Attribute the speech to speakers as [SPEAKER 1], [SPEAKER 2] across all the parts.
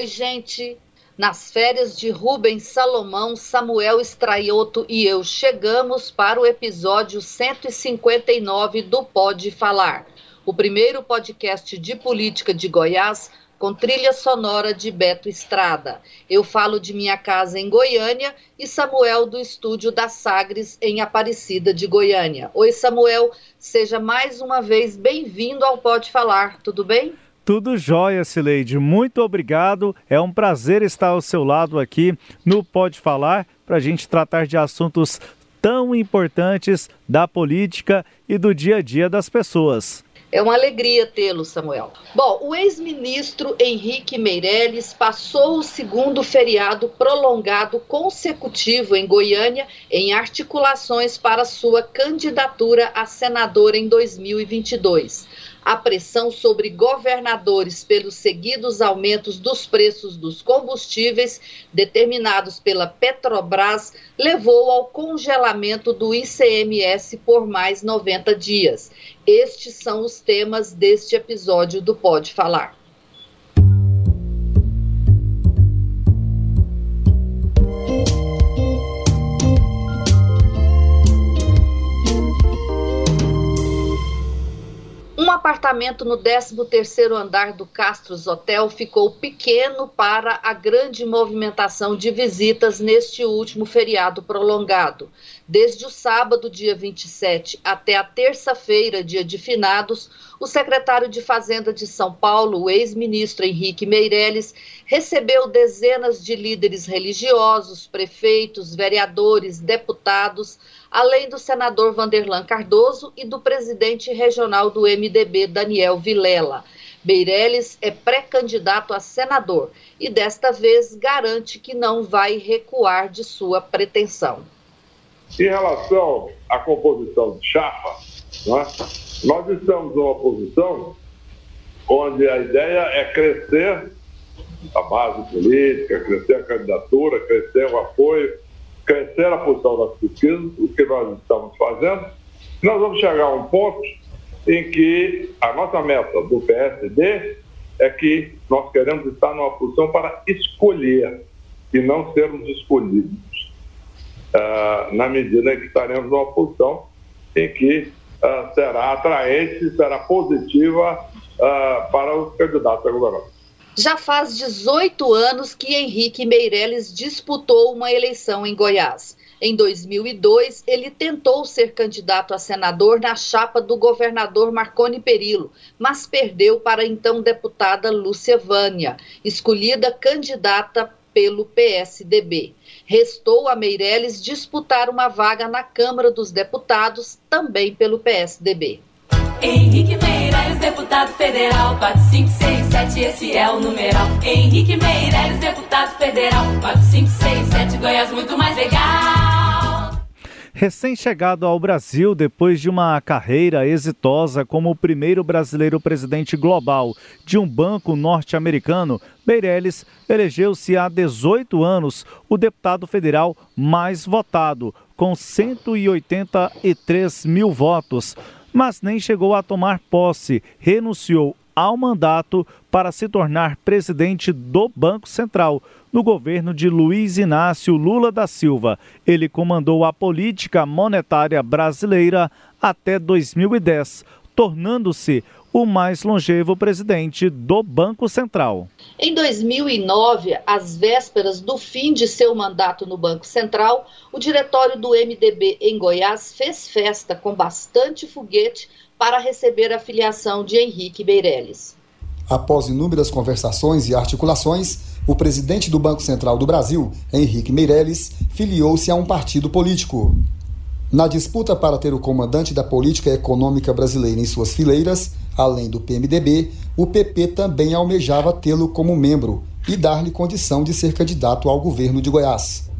[SPEAKER 1] Oi, gente. Nas férias de Rubens Salomão, Samuel Estraioto e eu chegamos para o episódio 159 do Pode Falar, o primeiro podcast de política de Goiás com trilha sonora de Beto Estrada. Eu falo de minha casa em Goiânia e Samuel do estúdio da Sagres em Aparecida de Goiânia. Oi, Samuel, seja mais uma vez bem-vindo ao Pode Falar, tudo bem?
[SPEAKER 2] Tudo jóia, Cileide. Muito obrigado. É um prazer estar ao seu lado aqui no Pode Falar para a gente tratar de assuntos tão importantes da política e do dia a dia das pessoas.
[SPEAKER 1] É uma alegria tê-lo, Samuel. Bom, o ex-ministro Henrique Meirelles passou o segundo feriado prolongado consecutivo em Goiânia em articulações para sua candidatura a senador em 2022 a pressão sobre governadores pelos seguidos aumentos dos preços dos combustíveis determinados pela Petrobras levou ao congelamento do ICMS por mais 90 dias. Estes são os temas deste episódio do Pode Falar. Apartamento no 13º andar do Castros Hotel ficou pequeno para a grande movimentação de visitas neste último feriado prolongado. Desde o sábado, dia 27, até a terça-feira, dia de finados, o secretário de Fazenda de São Paulo, o ex-ministro Henrique Meirelles, recebeu dezenas de líderes religiosos, prefeitos, vereadores, deputados, além do senador Vanderlan Cardoso e do presidente regional do MDB, Daniel Vilela. Meirelles é pré-candidato a senador e desta vez garante que não vai recuar de sua pretensão.
[SPEAKER 3] Em relação à composição de chapa, é? Nós estamos numa posição onde a ideia é crescer a base política, crescer a candidatura, crescer o apoio, crescer a posição das pesquisas, o que nós estamos fazendo. Nós vamos chegar a um ponto em que a nossa meta do PSD é que nós queremos estar numa posição para escolher e não sermos escolhidos. Uh, na medida em que estaremos numa posição em que uh, será atraente, será positiva uh, para os candidatos a governador.
[SPEAKER 1] Já faz 18 anos que Henrique Meirelles disputou uma eleição em Goiás. Em 2002, ele tentou ser candidato a senador na chapa do governador Marconi Perillo, mas perdeu para a então deputada Lúcia Vânia, escolhida candidata pelo PSDB. Restou a Meirelles disputar uma vaga na Câmara dos Deputados, também pelo PSDB.
[SPEAKER 4] Henrique Meirelles, deputado federal, 4567, esse é o numeral. Henrique Meirelles, deputado federal, 4567, Goiás muito mais legal.
[SPEAKER 2] Recém-chegado ao Brasil depois de uma carreira exitosa como o primeiro brasileiro presidente global de um banco norte-americano, Meirelles elegeu-se há 18 anos o deputado federal mais votado, com 183 mil votos, mas nem chegou a tomar posse, renunciou ao mandato para se tornar presidente do Banco Central no governo de Luiz Inácio Lula da Silva. Ele comandou a política monetária brasileira até 2010, tornando-se o mais longevo presidente do Banco Central.
[SPEAKER 1] Em 2009, às vésperas do fim de seu mandato no Banco Central, o diretório do MDB em Goiás fez festa com bastante foguete para receber a filiação de Henrique Meirelles.
[SPEAKER 5] Após inúmeras conversações e articulações, o presidente do Banco Central do Brasil, Henrique Meirelles, filiou-se a um partido político. Na disputa para ter o comandante da política econômica brasileira em suas fileiras, além do PMDB, o PP também almejava tê-lo como membro, e dar-lhe condição de ser candidato ao governo de Goiás.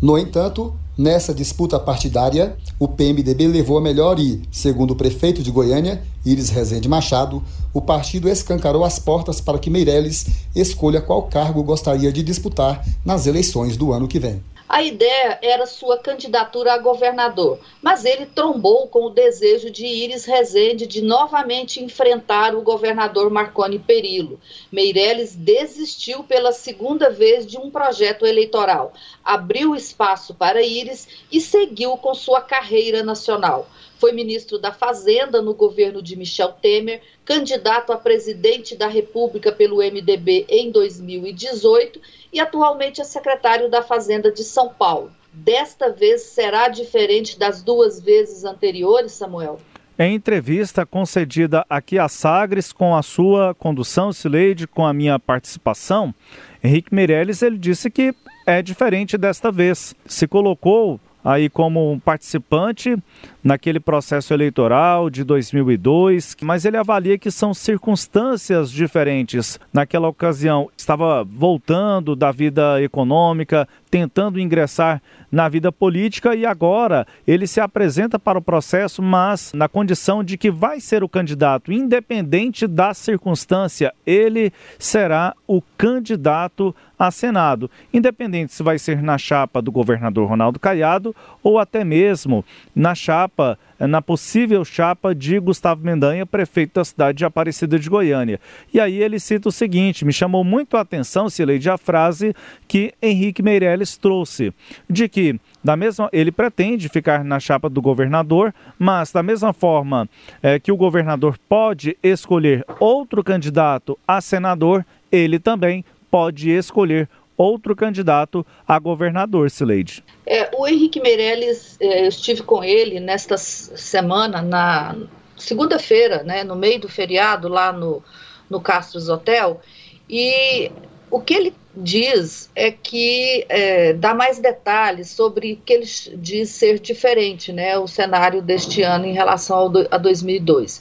[SPEAKER 5] No entanto, nessa disputa partidária, o PMDB levou a melhor e, segundo o prefeito de Goiânia, Iris Rezende Machado, o partido escancarou as portas para que Meirelles escolha qual cargo gostaria de disputar nas eleições do ano que vem.
[SPEAKER 1] A ideia era sua candidatura a governador, mas ele trombou com o desejo de Iris Rezende de novamente enfrentar o governador Marconi Perillo. Meirelles desistiu pela segunda vez de um projeto eleitoral, abriu espaço para Iris e seguiu com sua carreira nacional. Foi ministro da Fazenda no governo de Michel Temer, candidato a presidente da República pelo MDB em 2018 e atualmente é secretário da Fazenda de São Paulo. Desta vez será diferente das duas vezes anteriores, Samuel?
[SPEAKER 2] Em entrevista concedida aqui a Sagres, com a sua condução, Sileide, com a minha participação, Henrique Meirelles ele disse que é diferente desta vez. Se colocou aí como um participante naquele processo eleitoral de 2002, mas ele avalia que são circunstâncias diferentes. Naquela ocasião, estava voltando da vida econômica, tentando ingressar na vida política e agora ele se apresenta para o processo, mas na condição de que vai ser o candidato, independente da circunstância, ele será o candidato a Senado, independente se vai ser na chapa do governador Ronaldo Caiado ou até mesmo na chapa, na possível chapa de Gustavo Mendanha, prefeito da cidade de Aparecida de Goiânia. E aí ele cita o seguinte: me chamou muito a atenção, Sileide, a frase que Henrique Meirelles trouxe, de que da mesma, ele pretende ficar na chapa do governador, mas da mesma forma é, que o governador pode escolher outro candidato a senador, ele também pode escolher outro candidato a governador, Sileide.
[SPEAKER 1] É, o Henrique Meirelles, é, eu estive com ele nesta semana, na segunda-feira, né, no meio do feriado, lá no, no Castros Hotel, e o que ele diz é que é, dá mais detalhes sobre o que ele diz ser diferente, né, o cenário deste ano em relação ao do, a 2002.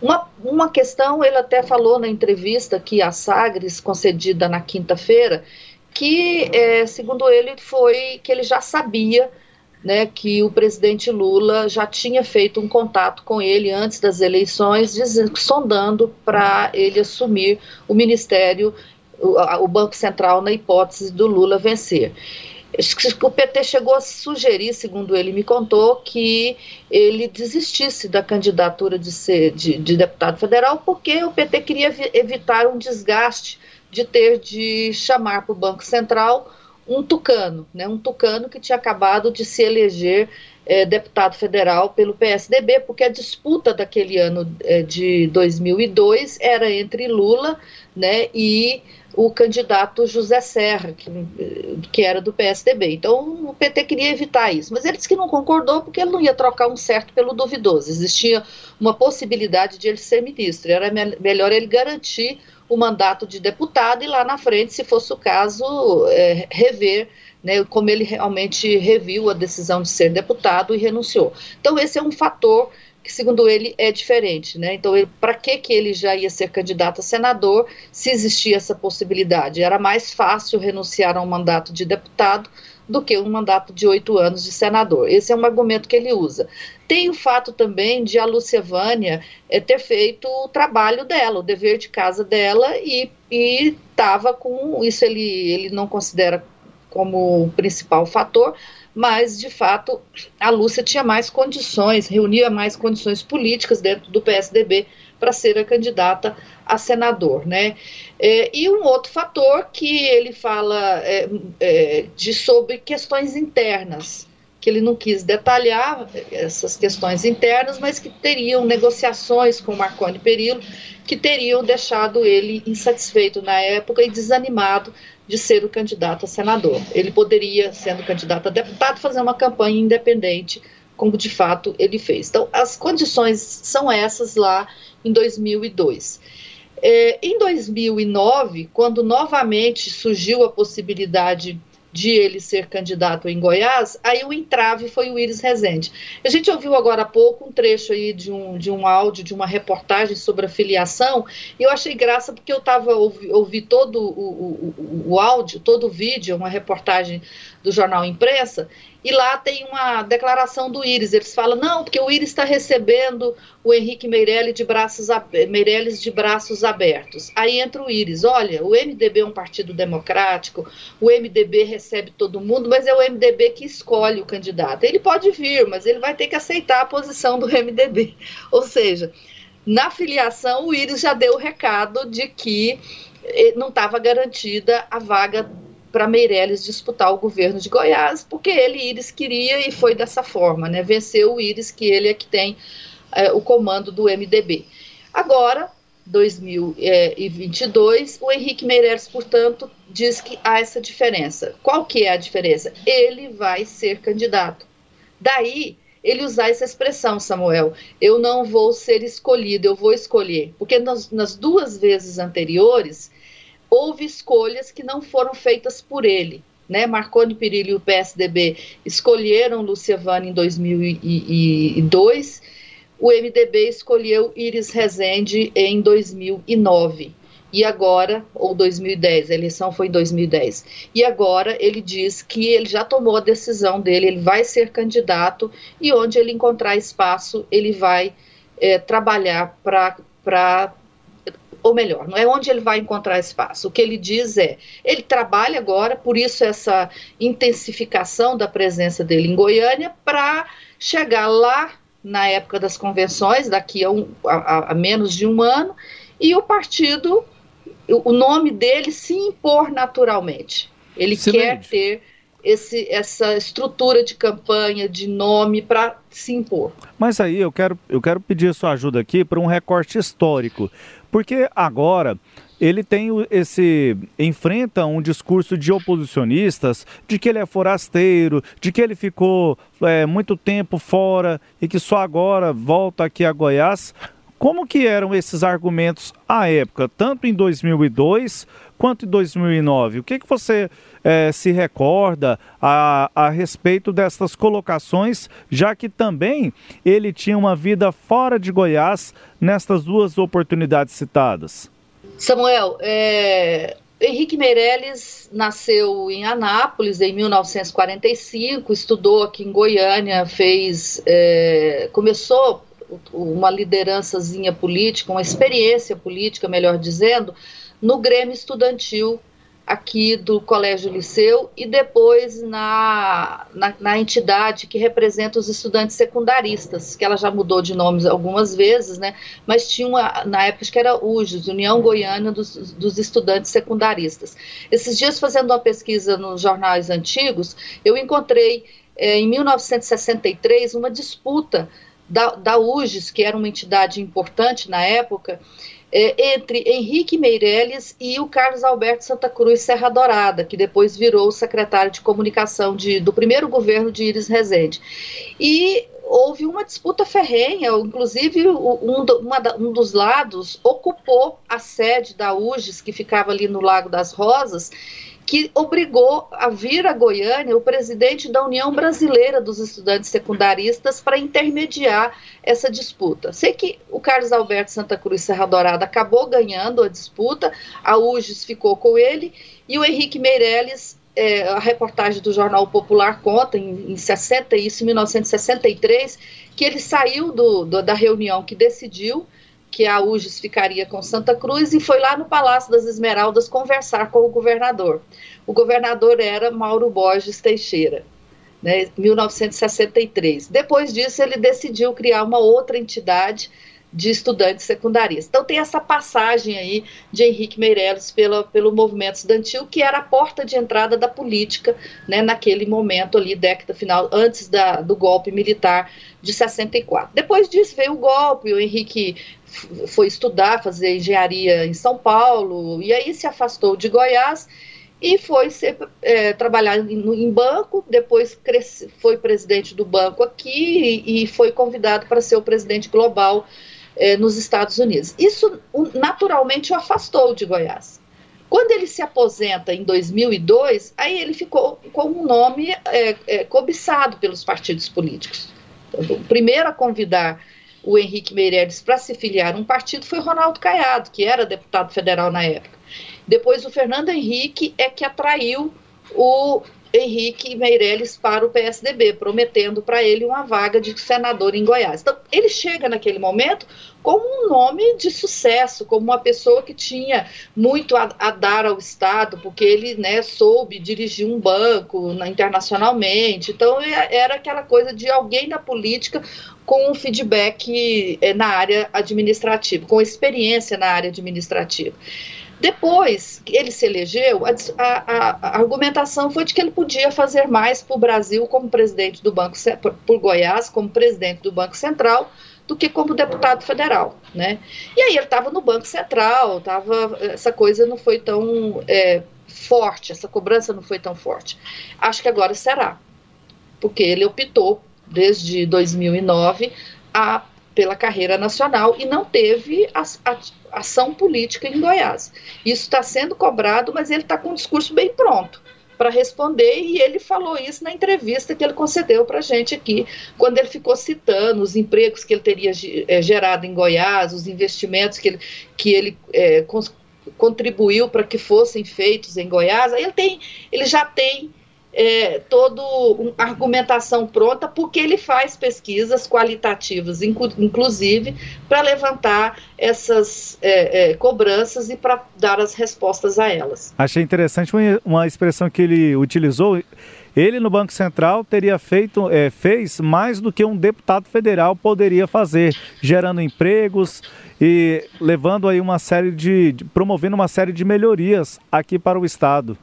[SPEAKER 1] Uma, uma questão, ele até falou na entrevista que a Sagres, concedida na quinta-feira, que, é, segundo ele, foi que ele já sabia né, que o presidente Lula já tinha feito um contato com ele antes das eleições, dizendo, sondando para ele assumir o ministério, o, o Banco Central, na hipótese do Lula vencer. O PT chegou a sugerir, segundo ele me contou, que ele desistisse da candidatura de ser de, de deputado federal, porque o PT queria evitar um desgaste de ter de chamar para o Banco Central um tucano, né, um tucano que tinha acabado de se eleger é, deputado federal pelo PSDB, porque a disputa daquele ano é, de 2002 era entre Lula né, e o candidato José Serra, que, que era do PSDB. Então o PT queria evitar isso, mas ele disse que não concordou porque ele não ia trocar um certo pelo duvidoso. Existia uma possibilidade de ele ser ministro, era me melhor ele garantir o mandato de deputado e lá na frente, se fosse o caso, é, rever né, como ele realmente reviu a decisão de ser deputado e renunciou. Então, esse é um fator que, segundo ele, é diferente. Né? Então, para que, que ele já ia ser candidato a senador se existia essa possibilidade? Era mais fácil renunciar a um mandato de deputado do que um mandato de oito anos de senador. Esse é um argumento que ele usa. Tem o fato também de a Lúcia Vânia é, ter feito o trabalho dela, o dever de casa dela, e estava com isso, ele, ele não considera como principal fator, mas de fato a Lúcia tinha mais condições, reunia mais condições políticas dentro do PSDB para ser a candidata a senador, né? É, e um outro fator que ele fala é, é, de sobre questões internas, que ele não quis detalhar essas questões internas, mas que teriam negociações com Marconi Perillo que teriam deixado ele insatisfeito na época e desanimado de ser o candidato a senador. Ele poderia, sendo candidato a deputado, fazer uma campanha independente, como de fato ele fez. Então, as condições são essas lá em 2002. É, em 2009, quando novamente surgiu a possibilidade de ele ser candidato em Goiás, aí o entrave foi o Iris Rezende. A gente ouviu agora há pouco um trecho aí de um, de um áudio, de uma reportagem sobre a filiação, e eu achei graça porque eu estava ouvi, ouvi todo o, o, o, áudio, todo o vídeo, uma reportagem do jornal Imprensa, e lá tem uma declaração do Íris. Eles falam, não, porque o Íris está recebendo o Henrique Meirelles de, braços, Meirelles de braços abertos. Aí entra o Íris, olha, o MDB é um partido democrático, o MDB recebe todo mundo, mas é o MDB que escolhe o candidato. Ele pode vir, mas ele vai ter que aceitar a posição do MDB. Ou seja, na filiação, o Íris já deu o recado de que eh, não estava garantida a vaga para Meirelles disputar o governo de Goiás, porque ele, Íris, queria e foi dessa forma, né? Venceu o Íris, que ele é que tem é, o comando do MDB. Agora, 2022, o Henrique Meirelles, portanto, diz que há essa diferença. Qual que é a diferença? Ele vai ser candidato. Daí, ele usar essa expressão, Samuel, eu não vou ser escolhido, eu vou escolher. Porque nas, nas duas vezes anteriores, houve escolhas que não foram feitas por ele. Né? Marconi Perillo e o PSDB escolheram Luciavana em 2002, o MDB escolheu Iris Rezende em 2009 e agora, ou 2010, a eleição foi em 2010, e agora ele diz que ele já tomou a decisão dele, ele vai ser candidato e onde ele encontrar espaço, ele vai é, trabalhar para ou melhor, não é onde ele vai encontrar espaço. O que ele diz é, ele trabalha agora, por isso essa intensificação da presença dele em Goiânia, para chegar lá na época das convenções, daqui a, um, a, a menos de um ano, e o partido, o nome dele se impor naturalmente. Ele Excelente. quer ter esse, essa estrutura de campanha, de nome para se impor.
[SPEAKER 2] Mas aí eu quero, eu quero pedir sua ajuda aqui para um recorte histórico. Porque agora ele tem esse enfrenta um discurso de oposicionistas de que ele é forasteiro, de que ele ficou é, muito tempo fora e que só agora volta aqui a Goiás. Como que eram esses argumentos à época, tanto em 2002 quanto em 2009? O que, que você é, se recorda a, a respeito dessas colocações, já que também ele tinha uma vida fora de Goiás nestas duas oportunidades citadas?
[SPEAKER 1] Samuel, é, Henrique Meirelles nasceu em Anápolis em 1945, estudou aqui em Goiânia, fez, é, começou uma liderançazinha política, uma experiência política, melhor dizendo, no Grêmio Estudantil aqui do Colégio Liceu e depois na, na, na, entidade que representa os estudantes secundaristas, que ela já mudou de nomes algumas vezes, né? Mas tinha uma, na época que era UJUS, União Goiana dos, dos Estudantes Secundaristas. Esses dias, fazendo uma pesquisa nos jornais antigos, eu encontrei é, em 1963 uma disputa da, da UGES, que era uma entidade importante na época, é, entre Henrique Meirelles e o Carlos Alberto Santa Cruz Serra Dourada, que depois virou secretário de comunicação de, do primeiro governo de Iris Rezende. E houve uma disputa ferrenha, inclusive um, uma, um, dos lados ocupou a sede da UGES, que ficava ali no Lago das Rosas, que obrigou a vir a Goiânia o presidente da União Brasileira dos Estudantes Secundaristas para intermediar essa disputa. Sei que o Carlos Alberto Santa Cruz Serra Dourada acabou ganhando a disputa, a UGES ficou com ele e o Henrique Meirelles é, a reportagem do Jornal Popular conta, em, em 60, isso em 1963, que ele saiu do, do, da reunião que decidiu que a UGES ficaria com Santa Cruz e foi lá no Palácio das Esmeraldas conversar com o governador. O governador era Mauro Borges Teixeira, né, 1963. Depois disso, ele decidiu criar uma outra entidade de estudantes secundaristas. Então tem essa passagem aí de Henrique Meirelles pela, pelo movimento estudantil, que era a porta de entrada da política, né, naquele momento ali, década final, antes da, do golpe militar de 64. Depois disso veio o golpe, o Henrique foi estudar, fazer engenharia em São Paulo, e aí se afastou de Goiás e foi ser, é, trabalhar em, banco, depois cresce, foi presidente do banco aqui e, e foi convidado para ser o presidente global é, nos Estados Unidos. Isso naturalmente o afastou de Goiás. Quando ele se aposenta em 2002, aí ele ficou com um nome é, é, cobiçado pelos partidos políticos. Então, o primeiro a convidar o Henrique Meirelles para se filiar a um partido foi Ronaldo Caiado, que era deputado federal na época. Depois o Fernando Henrique é que atraiu o Henrique Meirelles para o PSDB, prometendo para ele uma vaga de senador em Goiás. Então, ele chega naquele momento como um nome de sucesso, como uma pessoa que tinha muito a, a dar ao Estado, porque ele né, soube dirigir um banco na, internacionalmente. Então, era aquela coisa de alguém da política com um feedback é, na área administrativa, com experiência na área administrativa. Depois que ele se elegeu, a, a, a, argumentação foi de que ele podia fazer mais para o Brasil como presidente do Banco por Goiás, como presidente do Banco Central, do que como deputado federal, né? E aí ele estava no Banco Central, tava, essa coisa não foi tão é, forte, essa cobrança não foi tão forte. Acho que agora será, porque ele optou desde 2009 a pela carreira nacional e não teve ação política em Goiás. Isso está sendo cobrado, mas ele está com um discurso bem pronto para responder e ele falou isso na entrevista que ele concedeu para a gente aqui, quando ele ficou citando os empregos que ele teria é, gerado em Goiás, os investimentos que ele, que ele é, contribuiu para que fossem feitos em Goiás. Aí ele tem, ele já tem é, toda argumentação pronta, porque ele faz pesquisas qualitativas, inclu inclusive, para levantar essas é, é, cobranças e para dar as respostas a elas.
[SPEAKER 2] Achei interessante uma, expressão que ele utilizou. Ele no Banco Central teria feito, é, fez mais do que um deputado federal poderia fazer, gerando empregos e levando aí uma série de promovendo uma série de melhorias aqui para o estado.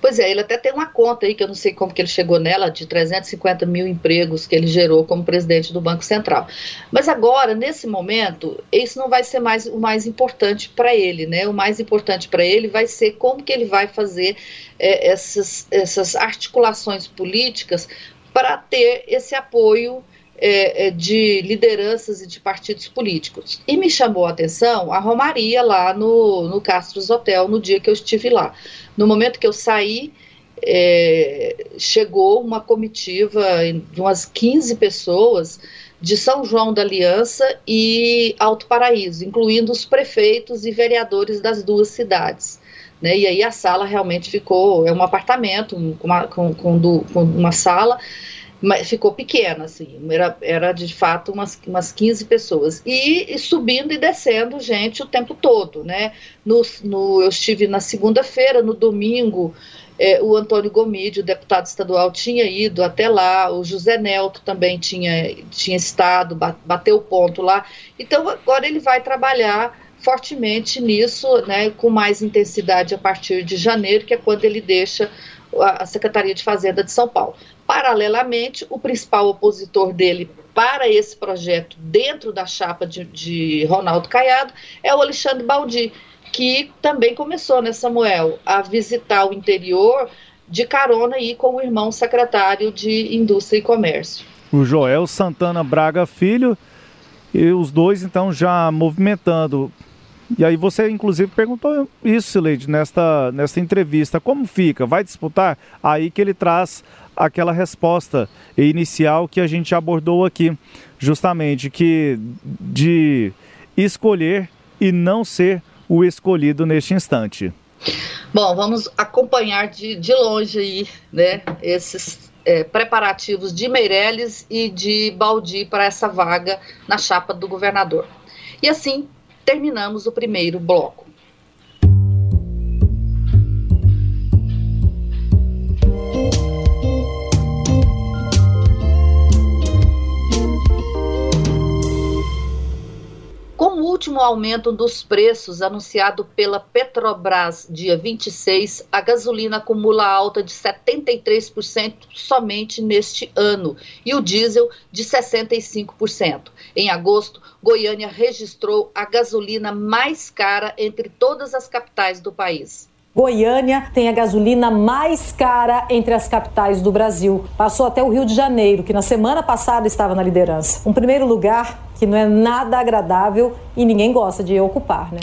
[SPEAKER 1] Pois é, ele até tem uma conta aí, que eu não sei como que ele chegou nela, de 350 mil empregos que ele gerou como presidente do Banco Central. Mas agora, nesse momento, isso não vai ser mais o mais importante para ele, né? O mais importante para ele vai ser como que ele vai fazer é, essas, essas articulações políticas para ter esse apoio é, é, de lideranças e de partidos políticos. E me chamou a atenção a Romaria lá no, no Castros Hotel, no dia que eu estive lá. No momento que eu saí, é, chegou uma comitiva de umas 15 pessoas de São João da Aliança e Alto Paraíso, incluindo os prefeitos e vereadores das duas cidades. Né, e aí a sala realmente ficou, é um apartamento uma, com, com, com uma sala mas ficou pequena, assim, era, era de fato umas, umas 15 pessoas. E, e subindo e descendo gente o tempo todo, né? No, no, eu estive na segunda-feira, no domingo, é, o Antônio Gomide, o deputado estadual, tinha ido até lá, o José Nelto também tinha, tinha estado, bateu o ponto lá. Então, agora ele vai trabalhar fortemente nisso, né, com mais intensidade a partir de janeiro, que é quando ele deixa a Secretaria de Fazenda de São Paulo. Paralelamente, o principal opositor dele para esse projeto dentro da chapa de, de Ronaldo Caiado é o Alexandre Baldi, que também começou, né, Samuel, a visitar o interior de carona aí com o irmão secretário de Indústria e Comércio.
[SPEAKER 2] O Joel Santana Braga Filho, e os dois então já movimentando. E aí você inclusive perguntou isso, Sileide, nesta, nesta entrevista. Como fica? Vai disputar? Aí que ele traz aquela resposta inicial que a gente abordou aqui, justamente que de escolher e não ser o escolhido neste instante.
[SPEAKER 1] Bom, vamos acompanhar de, de longe aí, né, esses é, preparativos de Meirelles e de Baldi para essa vaga na chapa do governador. E assim terminamos o primeiro bloco. Último aumento dos preços anunciado pela Petrobras dia 26, a gasolina acumula alta de 73% somente neste ano e o diesel de 65%. Em agosto, Goiânia registrou a gasolina mais cara entre todas as capitais do país.
[SPEAKER 6] Goiânia tem a gasolina mais cara entre as capitais do Brasil. Passou até o Rio de Janeiro, que na semana passada estava na liderança. Um primeiro lugar que não é nada agradável e ninguém gosta de ocupar, né?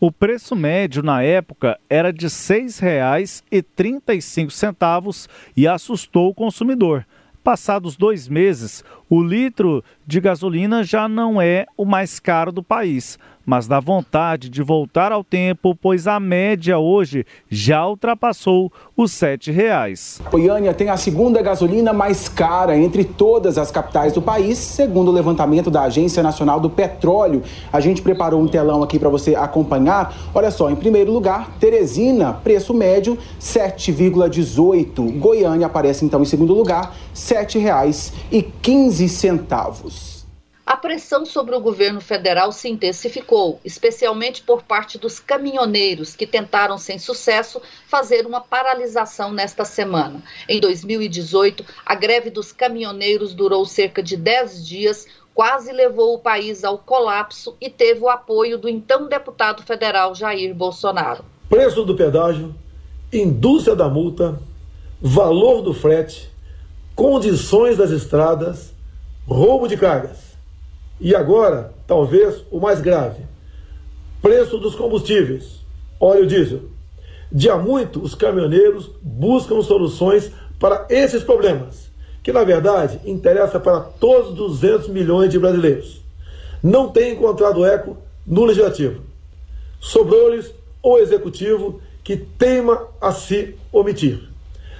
[SPEAKER 2] O preço médio na época era de R$ 6,35 e assustou o consumidor. Passados dois meses, o litro de gasolina já não é o mais caro do país, mas dá vontade de voltar ao tempo, pois a média hoje já ultrapassou os R$ reais.
[SPEAKER 7] Goiânia tem a segunda gasolina mais cara entre todas as capitais do país, segundo o levantamento da Agência Nacional do Petróleo. A gente preparou um telão aqui para você acompanhar. Olha só, em primeiro lugar, Teresina, preço médio 7,18. Goiânia aparece então em segundo lugar, R$ 7,15
[SPEAKER 1] a pressão sobre o governo federal se intensificou, especialmente por parte dos caminhoneiros, que tentaram, sem sucesso, fazer uma paralisação nesta semana. Em 2018, a greve dos caminhoneiros durou cerca de 10 dias, quase levou o país ao colapso e teve o apoio do então deputado federal Jair Bolsonaro.
[SPEAKER 8] Preço do pedágio, indústria da multa, valor do frete, condições das estradas, roubo de cargas. E agora, talvez o mais grave: preço dos combustíveis, óleo diesel. De há muito, os caminhoneiros buscam soluções para esses problemas, que na verdade interessa para todos os 200 milhões de brasileiros. Não tem encontrado eco no legislativo. Sobrou-lhes o executivo que teima a se omitir.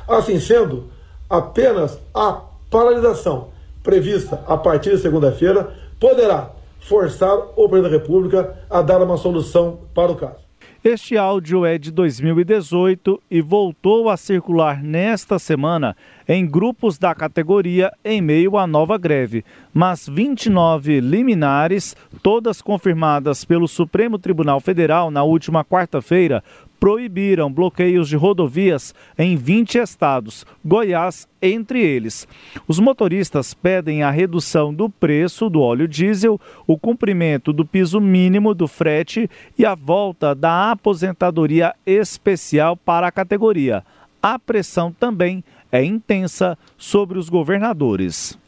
[SPEAKER 8] Assim sendo, apenas a paralisação prevista a partir de segunda-feira poderá forçar o presidente da República a dar uma solução para o caso.
[SPEAKER 2] Este áudio é de 2018 e voltou a circular nesta semana em grupos da categoria em meio à nova greve. Mas 29 liminares, todas confirmadas pelo Supremo Tribunal Federal na última quarta-feira, proibiram bloqueios de rodovias em 20 estados, Goiás entre eles. Os motoristas pedem a redução do preço do óleo diesel, o cumprimento do piso mínimo do frete e a volta da aposentadoria especial para a categoria. A pressão também é intensa sobre os governadores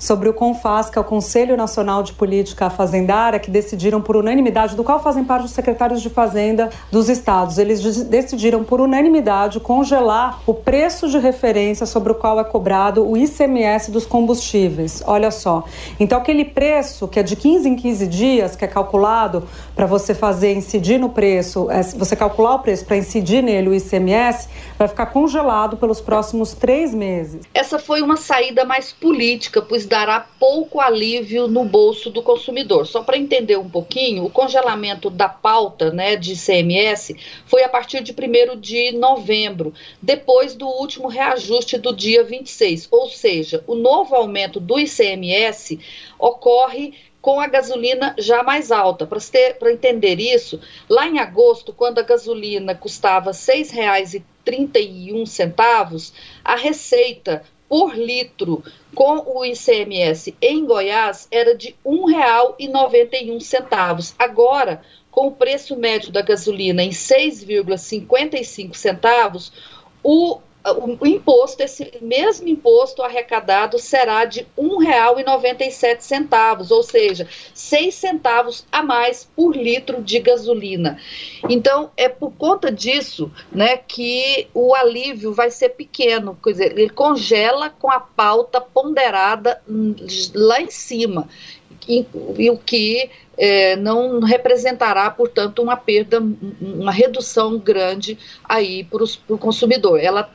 [SPEAKER 6] sobre o CONFAS, que é o Conselho Nacional de Política Fazendária, que decidiram por unanimidade, do qual fazem parte os secretários de Fazenda dos estados. Eles decidiram por unanimidade congelar o preço de referência sobre o qual é cobrado o ICMS dos combustíveis. Olha só. Então, aquele preço que é de 15 em 15 dias, que é calculado para você fazer incidir no preço, é, você calcular o preço para incidir nele o ICMS, vai ficar congelado pelos próximos três meses.
[SPEAKER 1] Essa foi uma saída mais política, pois dará pouco alívio no bolso do consumidor. Só para entender um pouquinho, o congelamento da pauta né, de ICMS foi a partir de 1 de novembro, depois do último reajuste do dia 26. Ou seja, o novo aumento do ICMS ocorre com a gasolina já mais alta. Para entender isso, lá em agosto, quando a gasolina custava R$ 6,30, 31 centavos, a receita por litro com o ICMS em Goiás era de R$ 1,91. Agora, com o preço médio da gasolina em 6,55 centavos, o o, imposto, esse mesmo imposto arrecadado será de R$ 1,97, ou seja, seis centavos a mais por litro de gasolina. Então, é por conta disso né, que o alívio vai ser pequeno, quer dizer, ele congela com a pauta ponderada lá em cima, e, e o que é, não representará, portanto, uma perda, uma redução grande aí para o consumidor. Ela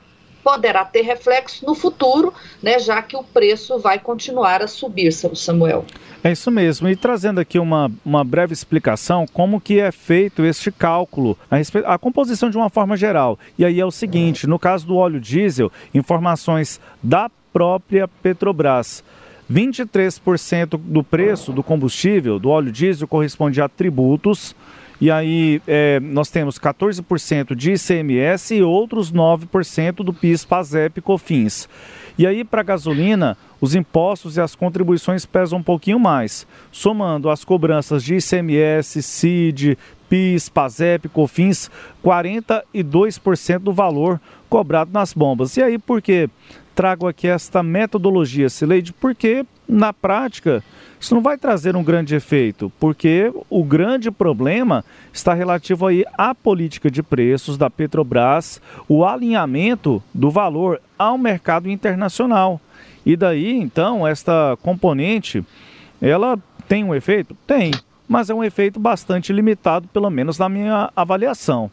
[SPEAKER 1] poderá ter reflexo no futuro, né, já que o preço vai continuar a subir, Samuel.
[SPEAKER 2] É isso mesmo. E trazendo aqui uma, uma breve explicação, como que é feito este cálculo, a, respeito, a composição de uma forma geral. E aí é o seguinte, no caso do óleo diesel, informações da própria Petrobras. 23% do preço do combustível, do óleo diesel, corresponde a tributos, e aí é, nós temos 14% de ICMS e outros 9% do PIS, PASEP e COFINS. E aí para gasolina, os impostos e as contribuições pesam um pouquinho mais, somando as cobranças de ICMS, CID, PIS, PASEP, COFINS, 42% do valor cobrado nas bombas. E aí por que trago aqui esta metodologia, Sileide, porque na prática isso não vai trazer um grande efeito, porque o grande problema está relativo aí à política de preços da Petrobras, o alinhamento do valor ao mercado internacional. E daí, então, esta componente, ela tem um efeito? Tem, mas é um efeito bastante limitado, pelo menos na minha avaliação.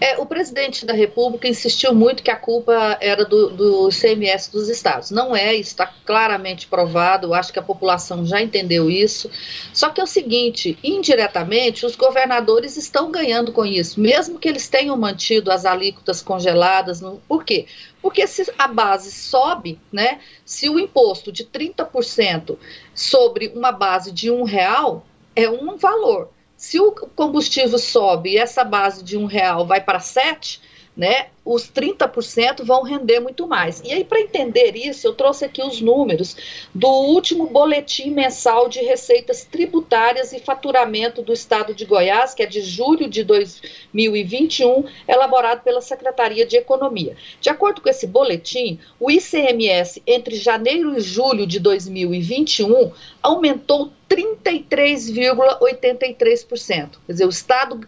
[SPEAKER 1] É, o presidente da República insistiu muito que a culpa era do, do CMS dos estados. Não é, está claramente provado, acho que a população já entendeu isso. Só que é o seguinte: indiretamente, os governadores estão ganhando com isso, mesmo que eles tenham mantido as alíquotas congeladas. No, por quê? Porque se a base sobe, né? Se o imposto de 30% sobre uma base de um real é um valor se o combustível sobe e essa base de um real vai para sete, né, os 30% vão render muito mais. E aí, para entender isso, eu trouxe aqui os números do último boletim mensal de receitas tributárias e faturamento do Estado de Goiás, que é de julho de 2021, elaborado pela Secretaria de Economia. De acordo com esse boletim, o ICMS entre janeiro e julho de 2021 aumentou 33,83%. Quer dizer, o Estado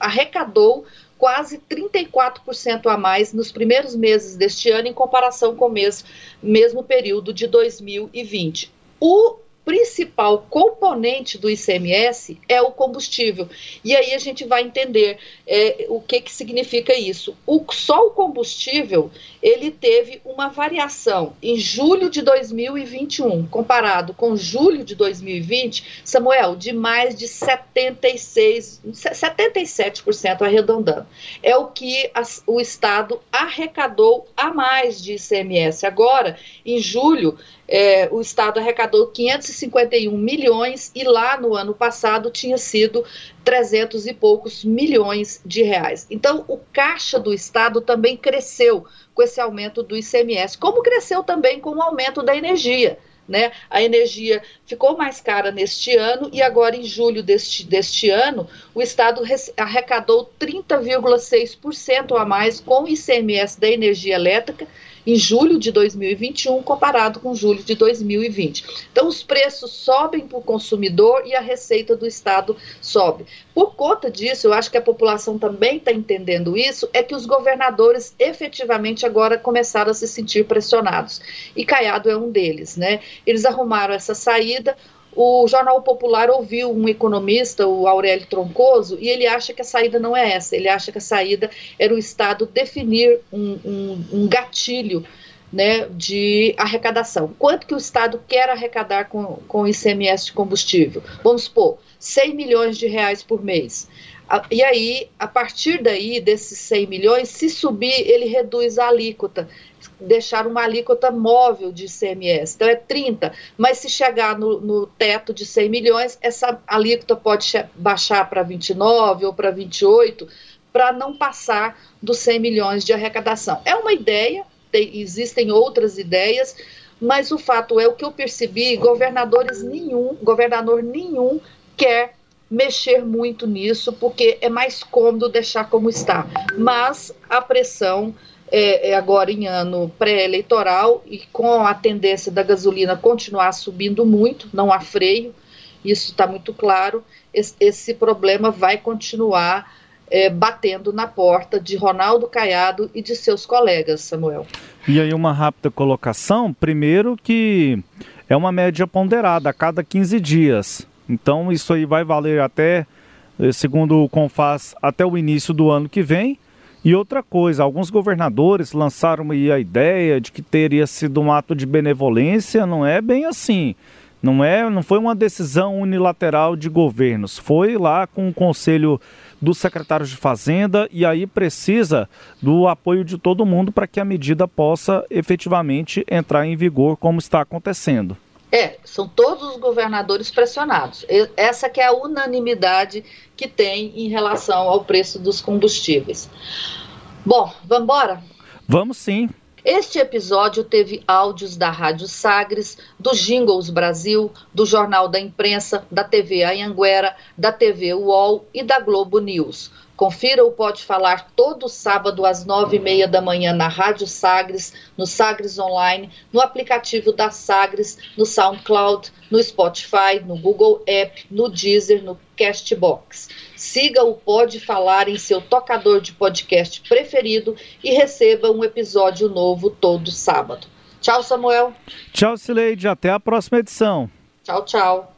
[SPEAKER 1] arrecadou quase 34% a mais nos primeiros meses deste ano em comparação com o mês, mesmo período de 2020. O principal componente do ICMS é o combustível. E aí a gente vai entender é, o que, que significa isso. O, só o combustível ele teve uma variação em julho de 2021, comparado com julho de 2020, Samuel, de mais de 76, 77% arredondando. É o que o Estado arrecadou a mais de ICMS. Agora, em julho, é, o Estado arrecadou 551 milhões e lá no ano passado tinha sido 300 e poucos milhões de reais. Então, o caixa do Estado também cresceu com esse aumento do ICMS, como cresceu também com o aumento da energia. Né? A energia ficou mais cara neste ano e agora, em julho deste, deste ano, o Estado arrecadou 30,6% a mais com o ICMS da energia elétrica em julho de 2021 comparado com julho de 2020. Então, os preços sobem para o consumidor e a receita do Estado sobe. Por conta disso, eu acho que a população também está entendendo isso, é que os governadores efetivamente agora começaram a se sentir pressionados. E Caiado é um deles, né? Eles arrumaram essa saída, o Jornal Popular ouviu um economista, o Aurélio Troncoso, e ele acha que a saída não é essa. Ele acha que a saída era o Estado definir um, um, um gatilho né, de arrecadação. Quanto que o Estado quer arrecadar com, com ICMS de combustível? Vamos supor, 100 milhões de reais por mês. E aí, a partir daí, desses 100 milhões, se subir, ele reduz a alíquota deixar uma alíquota móvel de ICMS. Então é 30, mas se chegar no, no teto de 100 milhões, essa alíquota pode baixar para 29 ou para 28, para não passar dos 100 milhões de arrecadação. É uma ideia, tem, existem outras ideias, mas o fato é o que eu percebi, governadores nenhum, governador nenhum quer mexer muito nisso, porque é mais cômodo deixar como está. Mas a pressão é, é agora em ano pré-eleitoral e com a tendência da gasolina continuar subindo muito, não há freio, isso está muito claro, esse, esse, problema vai continuar é, batendo na porta de Ronaldo Caiado e de seus colegas, Samuel.
[SPEAKER 2] E aí uma rápida colocação, primeiro que é uma média ponderada a cada 15 dias, então isso aí vai valer até, eh, segundo o Confaz, até o início do ano que vem, e outra coisa, alguns governadores lançaram a ideia de que teria sido um ato de benevolência, não é bem assim. Não é, não foi uma decisão unilateral de governos, foi lá com o conselho dos secretários de Fazenda e aí precisa do apoio de todo mundo para que a medida possa efetivamente entrar em vigor como está acontecendo.
[SPEAKER 1] É, são todos os governadores pressionados. Essa que é a unanimidade que tem em relação ao preço dos combustíveis. Bom, vamos embora?
[SPEAKER 2] Vamos sim.
[SPEAKER 1] Este episódio teve áudios da Rádio Sagres, do Jingles Brasil, do Jornal da Imprensa, da TV Anhanguera, da TV UOL e da Globo News. Confira o Pode Falar todo sábado às nove e meia da manhã na Rádio Sagres, no Sagres Online, no aplicativo da Sagres, no SoundCloud, no Spotify, no Google App, no Deezer, no Castbox. Siga o Pode Falar em seu tocador de podcast preferido e receba um episódio novo todo sábado. Tchau, Samuel.
[SPEAKER 2] Tchau, Sileide. Até a próxima edição.
[SPEAKER 1] Tchau, tchau.